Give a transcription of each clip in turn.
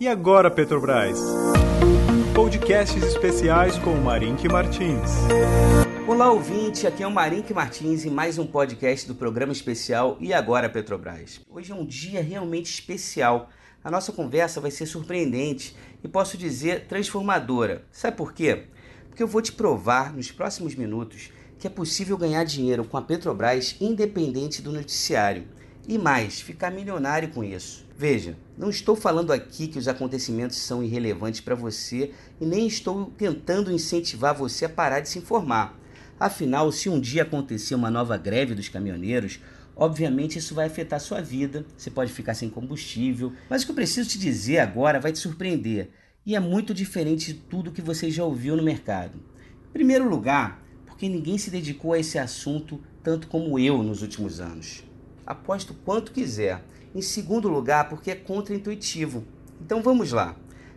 E agora, Petrobras? Podcasts especiais com Marink Martins. Olá, ouvinte, aqui é o Marink Martins e mais um podcast do programa especial E Agora Petrobras. Hoje é um dia realmente especial. A nossa conversa vai ser surpreendente e posso dizer transformadora. Sabe por quê? Porque eu vou te provar nos próximos minutos que é possível ganhar dinheiro com a Petrobras independente do noticiário. E mais, ficar milionário com isso. Veja, não estou falando aqui que os acontecimentos são irrelevantes para você e nem estou tentando incentivar você a parar de se informar. Afinal, se um dia acontecer uma nova greve dos caminhoneiros, obviamente isso vai afetar sua vida, você pode ficar sem combustível, mas o que eu preciso te dizer agora vai te surpreender e é muito diferente de tudo que você já ouviu no mercado. Em primeiro lugar, porque ninguém se dedicou a esse assunto tanto como eu nos últimos anos. Aposto quanto quiser. Em segundo lugar, porque é contraintuitivo. Então vamos lá.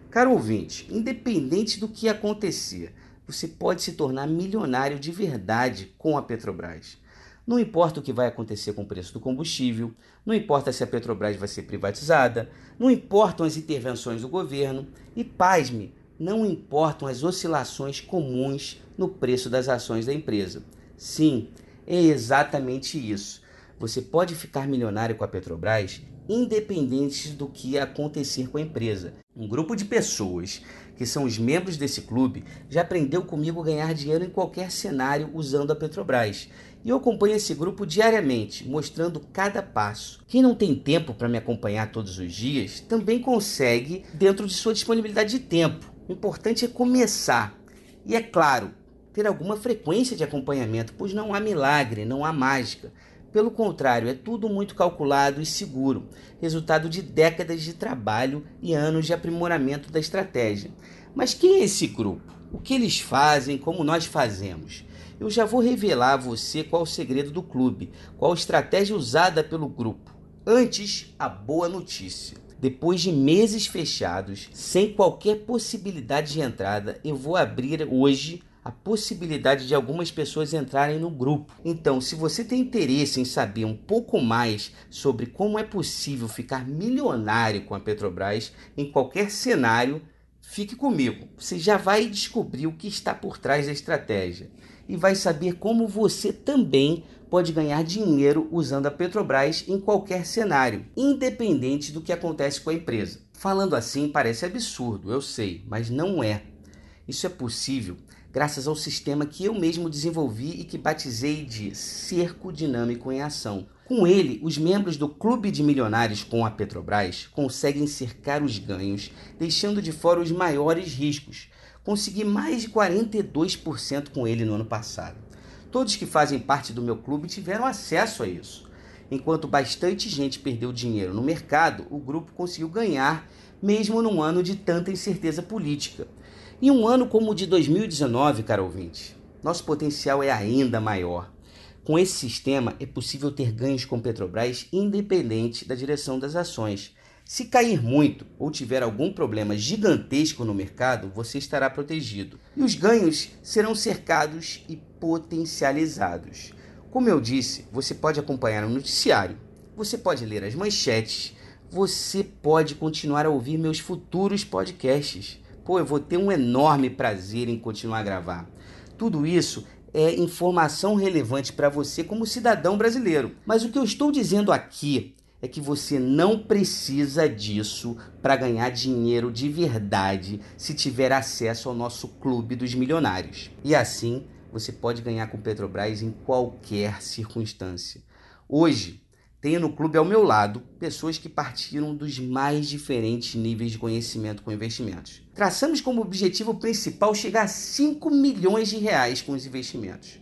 Caro ouvinte, independente do que acontecer, você pode se tornar milionário de verdade com a Petrobras. Não importa o que vai acontecer com o preço do combustível, não importa se a Petrobras vai ser privatizada, não importam as intervenções do governo e, pasme, não importam as oscilações comuns no preço das ações da empresa. Sim, é exatamente isso. Você pode ficar milionário com a Petrobras independente do que acontecer com a empresa. Um grupo de pessoas que são os membros desse clube já aprendeu comigo ganhar dinheiro em qualquer cenário usando a Petrobras. E eu acompanho esse grupo diariamente, mostrando cada passo. Quem não tem tempo para me acompanhar todos os dias também consegue dentro de sua disponibilidade de tempo. O importante é começar. E é claro, ter alguma frequência de acompanhamento, pois não há milagre, não há mágica. Pelo contrário, é tudo muito calculado e seguro, resultado de décadas de trabalho e anos de aprimoramento da estratégia. Mas quem é esse grupo? O que eles fazem, como nós fazemos? Eu já vou revelar a você qual o segredo do clube, qual a estratégia usada pelo grupo. Antes, a boa notícia. Depois de meses fechados, sem qualquer possibilidade de entrada, eu vou abrir hoje a possibilidade de algumas pessoas entrarem no grupo. Então, se você tem interesse em saber um pouco mais sobre como é possível ficar milionário com a Petrobras em qualquer cenário, fique comigo. Você já vai descobrir o que está por trás da estratégia e vai saber como você também pode ganhar dinheiro usando a Petrobras em qualquer cenário, independente do que acontece com a empresa. Falando assim parece absurdo, eu sei, mas não é. Isso é possível graças ao sistema que eu mesmo desenvolvi e que batizei de Cerco Dinâmico em Ação. Com ele, os membros do Clube de Milionários com a Petrobras conseguem cercar os ganhos, deixando de fora os maiores riscos. Consegui mais de 42% com ele no ano passado. Todos que fazem parte do meu clube tiveram acesso a isso. Enquanto bastante gente perdeu dinheiro no mercado, o grupo conseguiu ganhar, mesmo num ano de tanta incerteza política. Em um ano como o de 2019, caro ouvinte, nosso potencial é ainda maior. Com esse sistema, é possível ter ganhos com Petrobras independente da direção das ações. Se cair muito ou tiver algum problema gigantesco no mercado, você estará protegido. E os ganhos serão cercados e potencializados. Como eu disse, você pode acompanhar o noticiário, você pode ler as manchetes, você pode continuar a ouvir meus futuros podcasts pô, eu vou ter um enorme prazer em continuar a gravar. Tudo isso é informação relevante para você como cidadão brasileiro. Mas o que eu estou dizendo aqui é que você não precisa disso para ganhar dinheiro de verdade se tiver acesso ao nosso clube dos milionários. E assim, você pode ganhar com Petrobras em qualquer circunstância. Hoje, tenho no clube ao meu lado pessoas que partiram dos mais diferentes níveis de conhecimento com investimentos. Traçamos como objetivo principal chegar a 5 milhões de reais com os investimentos.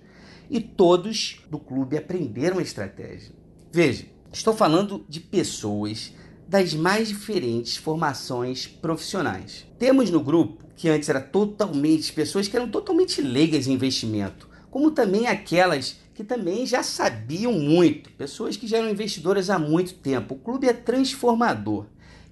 E todos do clube aprenderam a estratégia. Veja, estou falando de pessoas das mais diferentes formações profissionais. Temos no grupo que antes era totalmente pessoas que eram totalmente leigas em investimento, como também aquelas que também já sabiam muito, pessoas que já eram investidoras há muito tempo. O clube é transformador.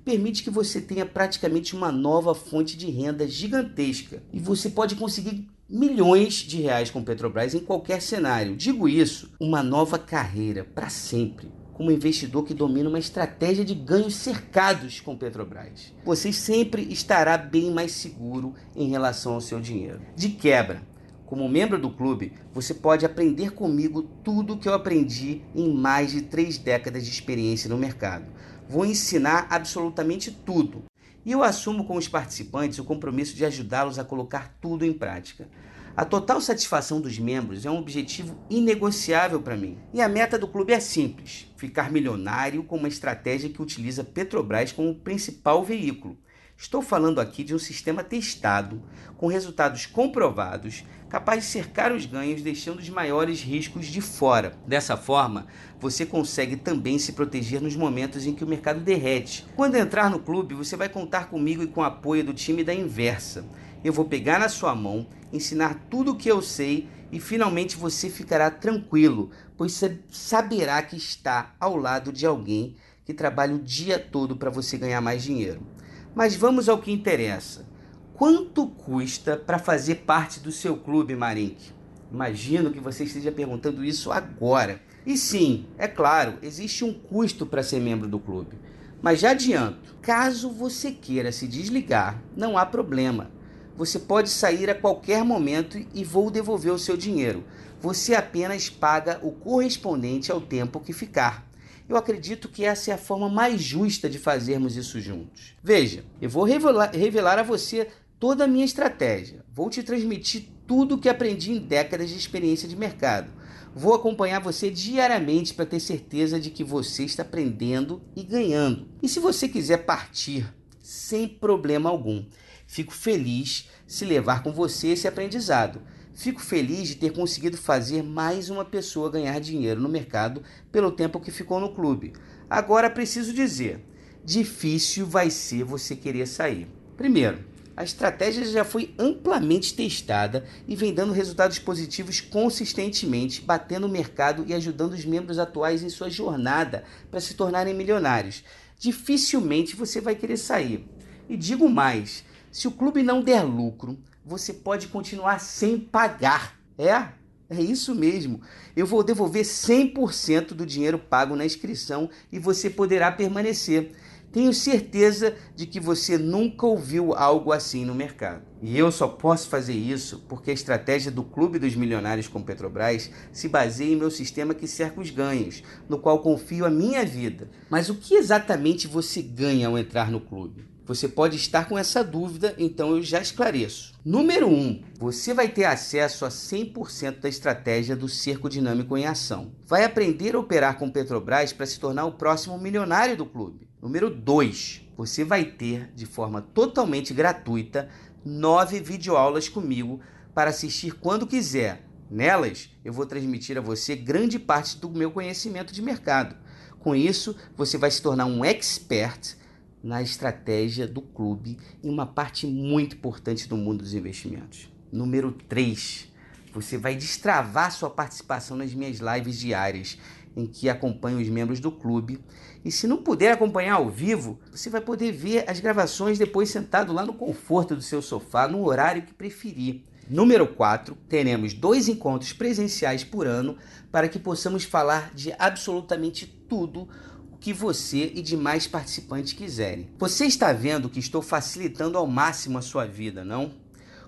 Permite que você tenha praticamente uma nova fonte de renda gigantesca e você pode conseguir milhões de reais com Petrobras em qualquer cenário. Digo isso, uma nova carreira para sempre. como investidor que domina uma estratégia de ganhos cercados com Petrobras. Você sempre estará bem mais seguro em relação ao seu dinheiro. De quebra, como membro do clube, você pode aprender comigo tudo o que eu aprendi em mais de três décadas de experiência no mercado. Vou ensinar absolutamente tudo. E eu assumo com os participantes o compromisso de ajudá-los a colocar tudo em prática. A total satisfação dos membros é um objetivo inegociável para mim. E a meta do clube é simples: ficar milionário com uma estratégia que utiliza Petrobras como principal veículo. Estou falando aqui de um sistema testado, com resultados comprovados, capaz de cercar os ganhos, deixando os maiores riscos de fora. Dessa forma, você consegue também se proteger nos momentos em que o mercado derrete. Quando entrar no clube, você vai contar comigo e com o apoio do time da Inversa. Eu vou pegar na sua mão, ensinar tudo o que eu sei e finalmente você ficará tranquilo, pois saberá que está ao lado de alguém que trabalha o dia todo para você ganhar mais dinheiro. Mas vamos ao que interessa. Quanto custa para fazer parte do seu clube, Marink? Imagino que você esteja perguntando isso agora. E sim, é claro, existe um custo para ser membro do clube. Mas já adianto, caso você queira se desligar, não há problema. Você pode sair a qualquer momento e vou devolver o seu dinheiro. Você apenas paga o correspondente ao tempo que ficar. Eu acredito que essa é a forma mais justa de fazermos isso juntos. Veja, eu vou revelar, revelar a você toda a minha estratégia. Vou te transmitir tudo o que aprendi em décadas de experiência de mercado. Vou acompanhar você diariamente para ter certeza de que você está aprendendo e ganhando. E se você quiser partir, sem problema algum, fico feliz se levar com você esse aprendizado. Fico feliz de ter conseguido fazer mais uma pessoa ganhar dinheiro no mercado pelo tempo que ficou no clube. Agora preciso dizer: difícil vai ser você querer sair. Primeiro, a estratégia já foi amplamente testada e vem dando resultados positivos consistentemente, batendo o mercado e ajudando os membros atuais em sua jornada para se tornarem milionários. Dificilmente você vai querer sair. E digo mais: se o clube não der lucro, você pode continuar sem pagar. É? É isso mesmo. Eu vou devolver 100% do dinheiro pago na inscrição e você poderá permanecer. Tenho certeza de que você nunca ouviu algo assim no mercado. E eu só posso fazer isso porque a estratégia do Clube dos Milionários com Petrobras se baseia em meu sistema que cerca os ganhos, no qual confio a minha vida. Mas o que exatamente você ganha ao entrar no clube? Você pode estar com essa dúvida, então eu já esclareço. Número 1, um, você vai ter acesso a 100% da estratégia do cerco dinâmico em ação. Vai aprender a operar com Petrobras para se tornar o próximo milionário do clube. Número 2, você vai ter de forma totalmente gratuita nove videoaulas comigo para assistir quando quiser. Nelas, eu vou transmitir a você grande parte do meu conhecimento de mercado. Com isso, você vai se tornar um expert na estratégia do clube em uma parte muito importante do mundo dos investimentos. Número 3, você vai destravar sua participação nas minhas lives diárias, em que acompanho os membros do clube. E se não puder acompanhar ao vivo, você vai poder ver as gravações depois sentado lá no conforto do seu sofá, no horário que preferir. Número 4, teremos dois encontros presenciais por ano para que possamos falar de absolutamente tudo que você e demais participantes quiserem. Você está vendo que estou facilitando ao máximo a sua vida, não?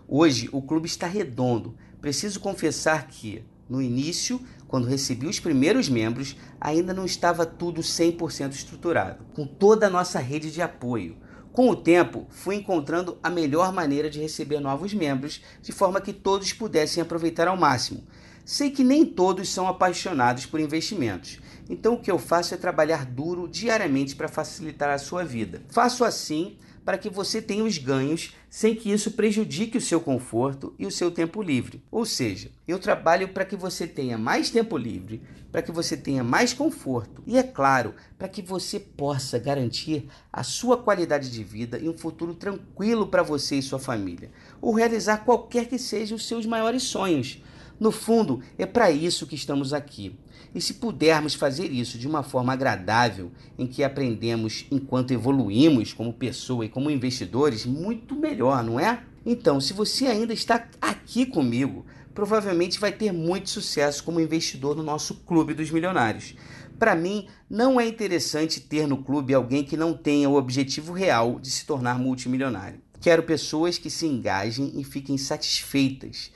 Hoje o clube está redondo. Preciso confessar que, no início, quando recebi os primeiros membros, ainda não estava tudo 100% estruturado, com toda a nossa rede de apoio. Com o tempo, fui encontrando a melhor maneira de receber novos membros, de forma que todos pudessem aproveitar ao máximo. Sei que nem todos são apaixonados por investimentos, então o que eu faço é trabalhar duro diariamente para facilitar a sua vida. Faço assim para que você tenha os ganhos sem que isso prejudique o seu conforto e o seu tempo livre. Ou seja, eu trabalho para que você tenha mais tempo livre, para que você tenha mais conforto e, é claro, para que você possa garantir a sua qualidade de vida e um futuro tranquilo para você e sua família, ou realizar qualquer que sejam os seus maiores sonhos. No fundo, é para isso que estamos aqui. E se pudermos fazer isso de uma forma agradável, em que aprendemos enquanto evoluímos como pessoa e como investidores, muito melhor, não é? Então, se você ainda está aqui comigo, provavelmente vai ter muito sucesso como investidor no nosso Clube dos Milionários. Para mim, não é interessante ter no clube alguém que não tenha o objetivo real de se tornar multimilionário. Quero pessoas que se engajem e fiquem satisfeitas,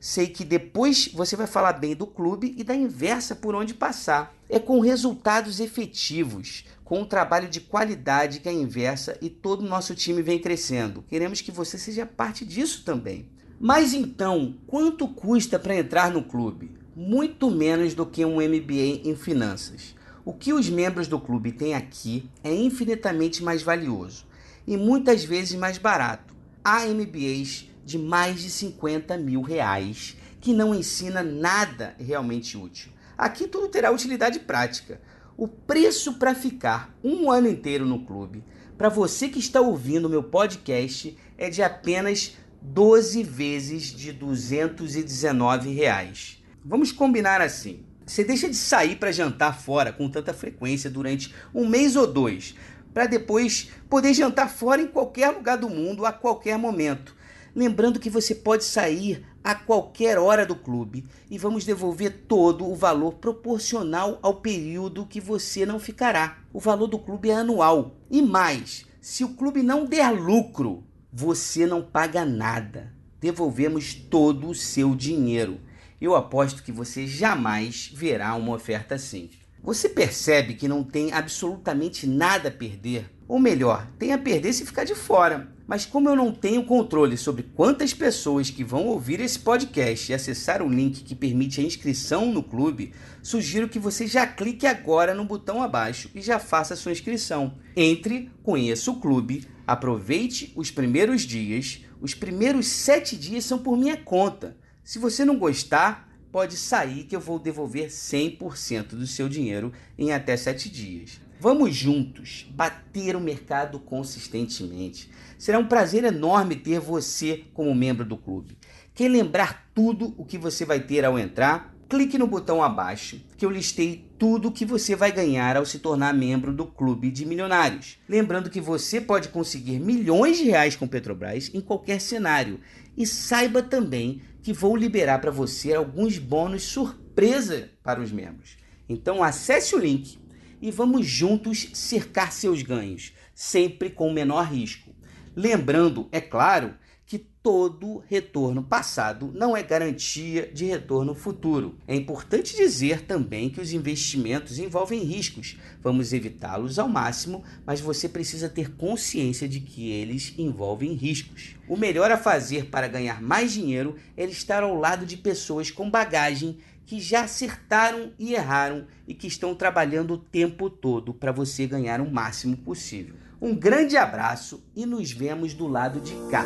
sei que depois você vai falar bem do clube e da inversa por onde passar. É com resultados efetivos, com um trabalho de qualidade que a inversa e todo o nosso time vem crescendo. Queremos que você seja parte disso também. Mas então, quanto custa para entrar no clube? Muito menos do que um MBA em finanças. O que os membros do clube têm aqui é infinitamente mais valioso e muitas vezes mais barato. Há MBAs de mais de 50 mil reais que não ensina nada realmente útil. Aqui tudo terá utilidade prática. O preço para ficar um ano inteiro no clube, para você que está ouvindo meu podcast, é de apenas 12 vezes de 219 reais. Vamos combinar assim. Você deixa de sair para jantar fora com tanta frequência durante um mês ou dois, para depois poder jantar fora em qualquer lugar do mundo a qualquer momento. Lembrando que você pode sair a qualquer hora do clube e vamos devolver todo o valor proporcional ao período que você não ficará. O valor do clube é anual. E mais, se o clube não der lucro, você não paga nada. Devolvemos todo o seu dinheiro. Eu aposto que você jamais verá uma oferta assim. Você percebe que não tem absolutamente nada a perder? Ou melhor, tem a perder se ficar de fora. Mas como eu não tenho controle sobre quantas pessoas que vão ouvir esse podcast e acessar o link que permite a inscrição no clube, sugiro que você já clique agora no botão abaixo e já faça sua inscrição. Entre, conheça o clube, aproveite os primeiros dias. Os primeiros sete dias são por minha conta. Se você não gostar, pode sair que eu vou devolver 100% do seu dinheiro em até 7 dias. Vamos juntos bater o mercado consistentemente. Será um prazer enorme ter você como membro do clube. Quer lembrar tudo o que você vai ter ao entrar? Clique no botão abaixo que eu listei tudo o que você vai ganhar ao se tornar membro do Clube de Milionários. Lembrando que você pode conseguir milhões de reais com Petrobras em qualquer cenário. E saiba também que vou liberar para você alguns bônus surpresa para os membros. Então acesse o link e vamos juntos cercar seus ganhos, sempre com o menor risco. Lembrando, é claro, que todo retorno passado não é garantia de retorno futuro. É importante dizer também que os investimentos envolvem riscos. Vamos evitá-los ao máximo, mas você precisa ter consciência de que eles envolvem riscos. O melhor a fazer para ganhar mais dinheiro é estar ao lado de pessoas com bagagem que já acertaram e erraram e que estão trabalhando o tempo todo para você ganhar o máximo possível. Um grande abraço e nos vemos do lado de cá.